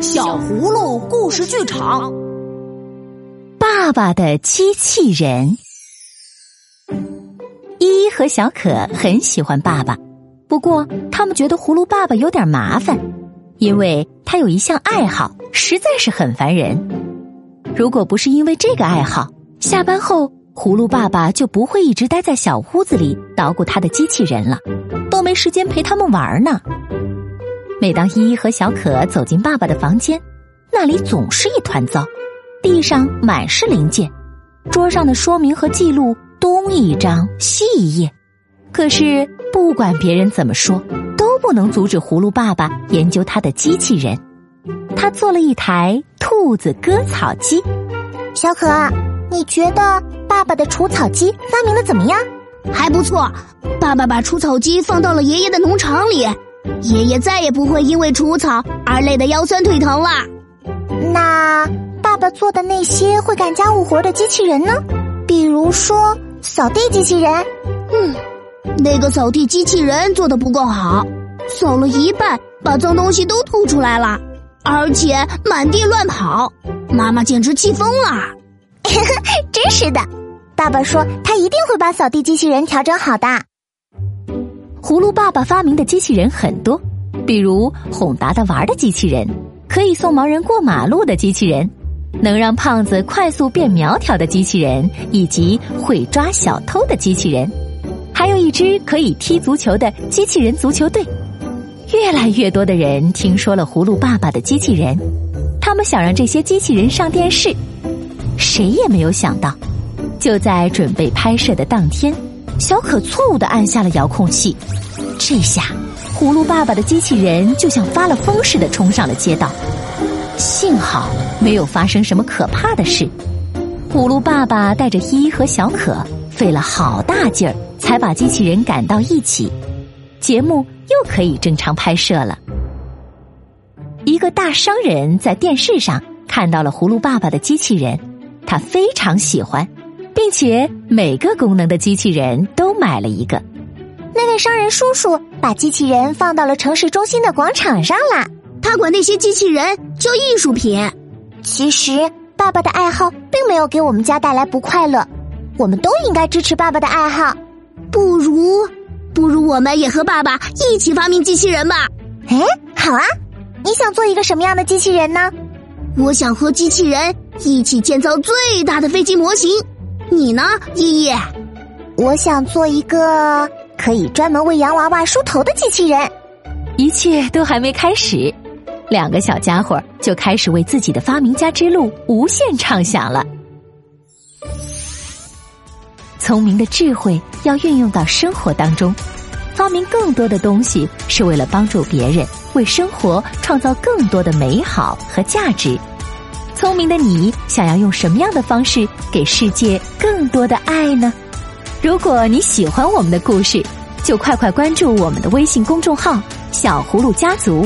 小葫芦故事剧场，爸爸的机器人。依依和小可很喜欢爸爸，不过他们觉得葫芦爸爸有点麻烦，因为他有一项爱好，实在是很烦人。如果不是因为这个爱好，下班后葫芦爸爸就不会一直待在小屋子里捣鼓他的机器人了，都没时间陪他们玩呢。每当依依和小可走进爸爸的房间，那里总是一团糟，地上满是零件，桌上的说明和记录东一张西一页。可是不管别人怎么说，都不能阻止葫芦爸爸研究他的机器人。他做了一台兔子割草机。小可，你觉得爸爸的除草机发明的怎么样？还不错。爸爸把除草机放到了爷爷的农场里。爷爷再也不会因为除草而累得腰酸腿疼了。那爸爸做的那些会干家务活的机器人呢？比如说扫地机器人。嗯，那个扫地机器人做的不够好，扫了一半，把脏东西都吐出来了，而且满地乱跑，妈妈简直气疯了。真是的，爸爸说他一定会把扫地机器人调整好的。葫芦爸爸发明的机器人很多，比如哄达达玩的机器人，可以送盲人过马路的机器人，能让胖子快速变苗条的机器人，以及会抓小偷的机器人，还有一支可以踢足球的机器人足球队。越来越多的人听说了葫芦爸爸的机器人，他们想让这些机器人上电视。谁也没有想到，就在准备拍摄的当天。小可错误的按下了遥控器，这下葫芦爸爸的机器人就像发了疯似的冲上了街道。幸好没有发生什么可怕的事。葫芦爸爸带着依依和小可费了好大劲儿，才把机器人赶到一起，节目又可以正常拍摄了。一个大商人在电视上看到了葫芦爸爸的机器人，他非常喜欢。并且每个功能的机器人都买了一个。那位商人叔叔把机器人放到了城市中心的广场上了。他管那些机器人叫艺术品。其实爸爸的爱好并没有给我们家带来不快乐，我们都应该支持爸爸的爱好。不如，不如我们也和爸爸一起发明机器人吧？哎，好啊！你想做一个什么样的机器人呢？我想和机器人一起建造最大的飞机模型。你呢，依依？我想做一个可以专门为洋娃娃梳头的机器人。一切都还没开始，两个小家伙就开始为自己的发明家之路无限畅想了。聪明的智慧要运用到生活当中，发明更多的东西是为了帮助别人，为生活创造更多的美好和价值。聪明的你，想要用什么样的方式给世界更多的爱呢？如果你喜欢我们的故事，就快快关注我们的微信公众号“小葫芦家族”，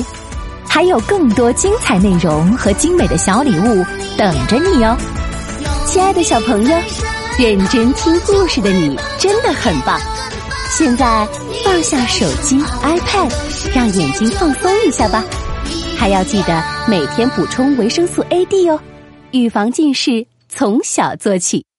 还有更多精彩内容和精美的小礼物等着你哦！亲爱的小朋友，认真听故事的你真的很棒。现在放下手机、iPad，让眼睛放松一下吧。还要记得每天补充维生素 A、D 哦，预防近视从小做起。